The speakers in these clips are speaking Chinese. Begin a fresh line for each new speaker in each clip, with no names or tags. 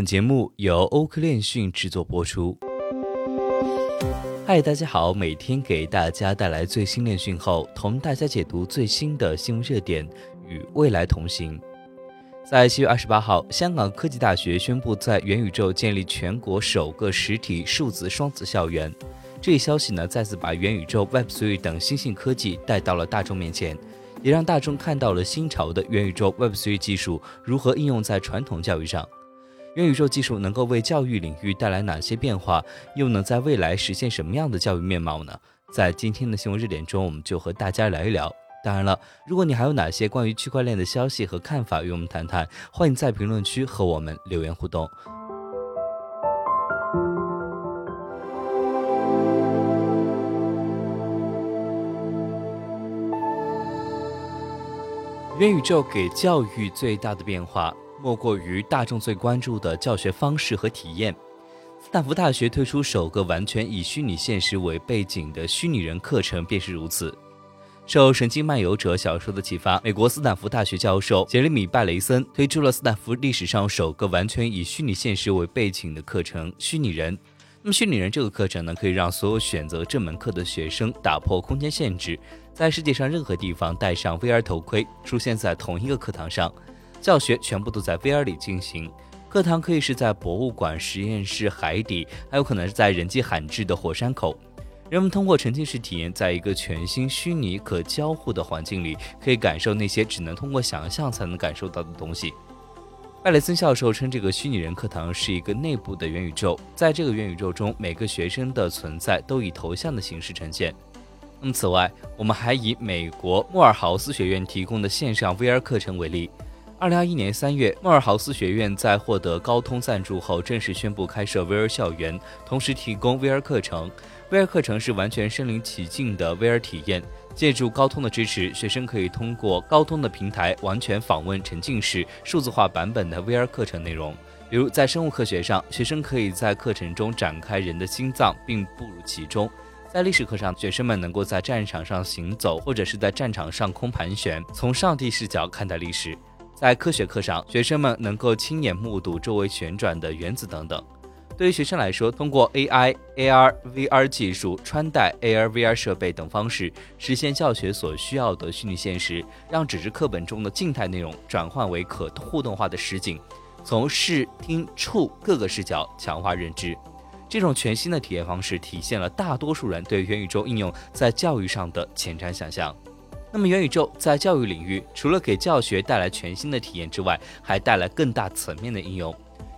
本节目由欧科链讯制作播出。嗨，大家好，每天给大家带来最新链讯后，同大家解读最新的新闻热点，与未来同行。在七月二十八号，香港科技大学宣布在元宇宙建立全国首个实体数字双子校园。这一消息呢，再次把元宇宙、Web3 等新兴科技带到了大众面前，也让大众看到了新潮的元宇宙、Web3 技术如何应用在传统教育上。元宇宙技术能够为教育领域带来哪些变化？又能在未来实现什么样的教育面貌呢？在今天的新闻热点中，我们就和大家聊一聊。当然了，如果你还有哪些关于区块链的消息和看法与我们谈谈，欢迎在评论区和我们留言互动。元宇宙给教育最大的变化。莫过于大众最关注的教学方式和体验。斯坦福大学推出首个完全以虚拟现实为背景的虚拟人课程，便是如此。受《神经漫游者》小说的启发，美国斯坦福大学教授杰里米·拜雷森推出了斯坦福历史上首个完全以虚拟现实为背景的课程——虚拟人。那么，虚拟人这个课程呢，可以让所有选择这门课的学生打破空间限制，在世界上任何地方戴上 VR 头盔，出现在同一个课堂上。教学全部都在 VR 里进行，课堂可以是在博物馆、实验室、海底，还有可能是在人迹罕至的火山口。人们通过沉浸式体验，在一个全新、虚拟、可交互的环境里，可以感受那些只能通过想象才能感受到的东西。艾雷森教授称，这个虚拟人课堂是一个内部的元宇宙，在这个元宇宙中，每个学生的存在都以头像的形式呈现。那么，此外，我们还以美国莫尔豪斯学院提供的线上 VR 课程为例。二零二一年三月，莫尔豪斯学院在获得高通赞助后，正式宣布开设 VR 校园，同时提供 VR 课程。VR 课程是完全身临其境的 VR 体验。借助高通的支持，学生可以通过高通的平台完全访问沉浸式、数字化版本的 VR 课程内容。比如，在生物科学上，学生可以在课程中展开人的心脏并步入其中；在历史课上，学生们能够在战场上行走，或者是在战场上空盘旋，从上帝视角看待历史。在科学课上，学生们能够亲眼目睹周围旋转的原子等等。对于学生来说，通过 AI、AR、VR 技术、穿戴 AR、VR 设备等方式，实现教学所需要的虚拟现实，让纸质课本中的静态内容转换为可互动化的实景，从视听触各个视角强化认知。这种全新的体验方式，体现了大多数人对元宇宙应用在教育上的前瞻想象。那么，元宇宙在教育领域除了给教学带来全新的体验之外，还带来更大层面的应用。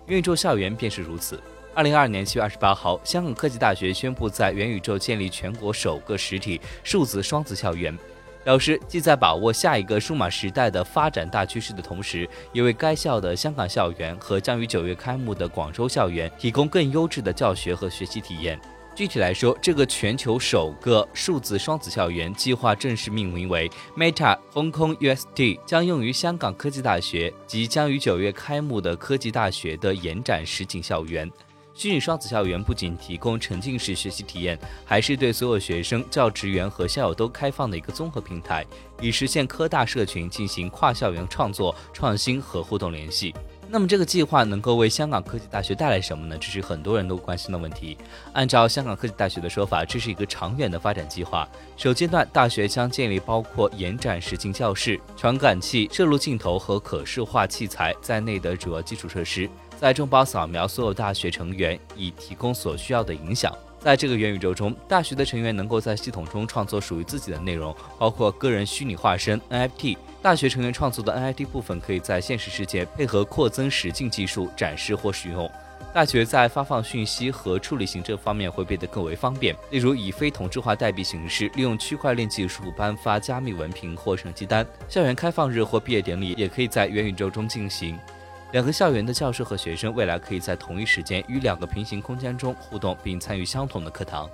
元宇宙校园便是如此。二零二二年七月二十八号，香港科技大学宣布在元宇宙建立全国首个实体数字双子校园，表示既在把握下一个数码时代的发展大趋势的同时，也为该校的香港校园和将于九月开幕的广州校园提供更优质的教学和学习体验。具体来说，这个全球首个数字双子校园计划正式命名为 Meta Hong Kong UST，将用于香港科技大学及将于九月开幕的科技大学的延展实景校园。虚拟双子校园不仅提供沉浸式学习体验，还是对所有学生、教职员和校友都开放的一个综合平台，以实现科大社群进行跨校园创作、创新和互动联系。那么这个计划能够为香港科技大学带来什么呢？这是很多人都关心的问题。按照香港科技大学的说法，这是一个长远的发展计划。首阶段，大学将建立包括延展实境教室、传感器、摄录镜头和可视化器材在内的主要基础设施，在众包扫描所有大学成员，以提供所需要的影响。在这个元宇宙中，大学的成员能够在系统中创作属于自己的内容，包括个人虚拟化身 NFT。大学成员创作的 NFT 部分可以在现实世界配合扩增实境技术展示或使用。大学在发放讯息和处理行政方面会变得更为方便，例如以非同质化代币形式，利用区块链技术颁发加密文凭或成绩单。校园开放日或毕业典礼也可以在元宇宙中进行。两个校园的教师和学生未来可以在同一时间与两个平行空间中互动，并参与相同的课堂。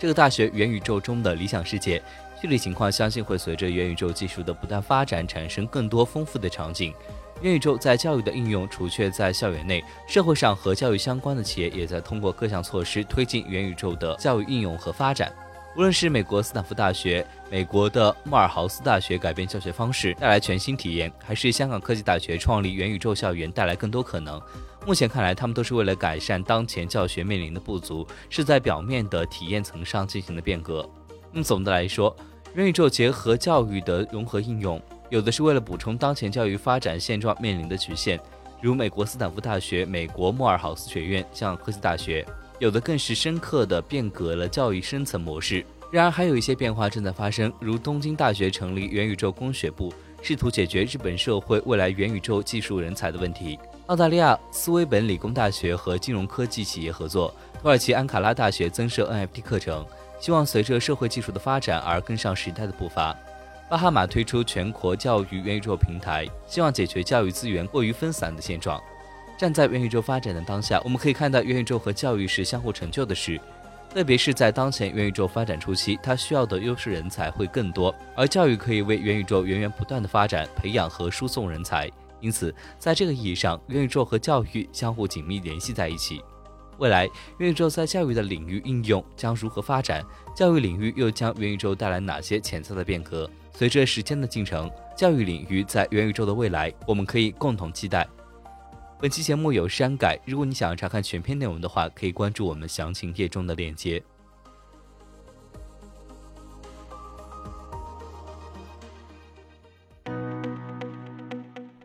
这个大学元宇宙中的理想世界，具体情况相信会随着元宇宙技术的不断发展，产生更多丰富的场景。元宇宙在教育的应用，除却在校园内，社会上和教育相关的企业也在通过各项措施推进元宇宙的教育应用和发展。无论是美国斯坦福大学、美国的莫尔豪斯大学改变教学方式，带来全新体验，还是香港科技大学创立元宇宙校园带来更多可能，目前看来，他们都是为了改善当前教学面临的不足，是在表面的体验层上进行的变革。那么总的来说，元宇宙结合教育的融合应用，有的是为了补充当前教育发展现状面临的局限，如美国斯坦福大学、美国莫尔豪斯学院、香港科技大学；有的更是深刻的变革了教育深层模式。然而，还有一些变化正在发生，如东京大学成立元宇宙工学部，试图解决日本社会未来元宇宙技术人才的问题。澳大利亚斯威本理工大学和金融科技企业合作，土耳其安卡拉大学增设 NFT 课程，希望随着社会技术的发展而跟上时代的步伐。巴哈马推出全国教育元宇宙平台，希望解决教育资源过于分散的现状。站在元宇宙发展的当下，我们可以看到元宇宙和教育是相互成就的事，特别是在当前元宇宙发展初期，它需要的优势人才会更多，而教育可以为元宇宙源源不断的发展培养和输送人才。因此，在这个意义上，元宇宙和教育相互紧密联系在一起。未来，元宇宙在教育的领域应用将如何发展？教育领域又将元宇宙带来哪些潜在的变革？随着时间的进程，教育领域在元宇宙的未来，我们可以共同期待。本期节目有删改，如果你想要查看全篇内容的话，可以关注我们详情页中的链接。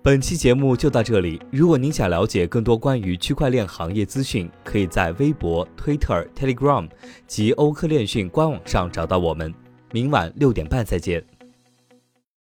本期节目就到这里。如果您想了解更多关于区块链行业资讯，可以在微博、Twitter、Telegram 及欧科链讯官网上找到我们。明晚六点半再见。